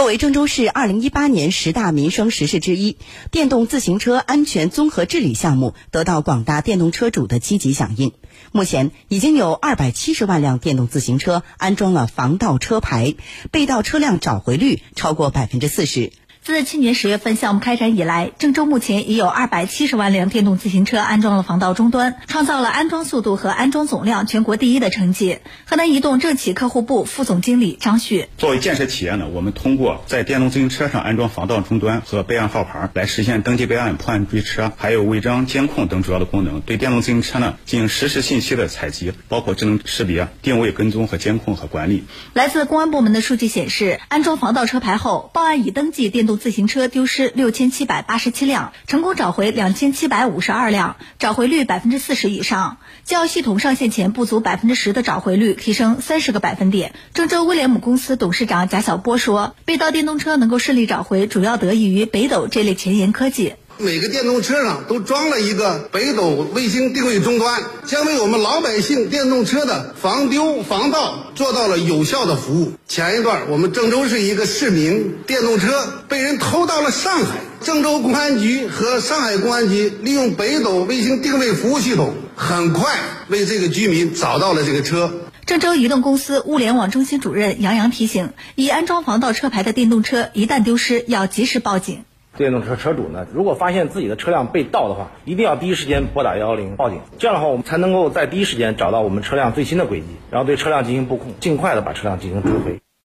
作为郑州市二零一八年十大民生实事之一，电动自行车安全综合治理项目得到广大电动车主的积极响应。目前已经有二百七十万辆电动自行车安装了防盗车牌，被盗车辆找回率超过百分之四十。自去年十月份项目开展以来，郑州目前已有二百七十万辆电动自行车安装了防盗终端，创造了安装速度和安装总量全国第一的成绩。河南移动政企客户部副总经理张旭：作为建设企业呢，我们通过在电动自行车上安装防盗终端和备案号牌，来实现登记备案、破案追车，还有违章监控等主要的功能。对电动自行车呢进行实时信息的采集，包括智能识别、定位跟踪和监控和管理。来自公安部门的数据显示，安装防盗车牌后，报案已登记电动。自行车丢失六千七百八十七辆，成功找回两千七百五十二辆，找回率百分之四十以上，较系统上线前不足百分之十的找回率提升三十个百分点。郑州威廉姆公司董事长贾晓波说：“被盗电动车能够顺利找回，主要得益于北斗这类前沿科技。”每个电动车上都装了一个北斗卫星定位终端，将为我们老百姓电动车的防丢防盗做到了有效的服务。前一段，我们郑州市一个市民电动车被人偷到了上海，郑州公安局和上海公安局利用北斗卫星定位服务系统，很快为这个居民找到了这个车。郑州移动公司物联网中心主任杨洋提醒：已安装防盗车牌的电动车一旦丢失，要及时报警。电动车车主呢，如果发现自己的车辆被盗的话，一定要第一时间拨打幺幺零报警。这样的话，我们才能够在第一时间找到我们车辆最新的轨迹，然后对车辆进行布控，尽快的把车辆进行追回。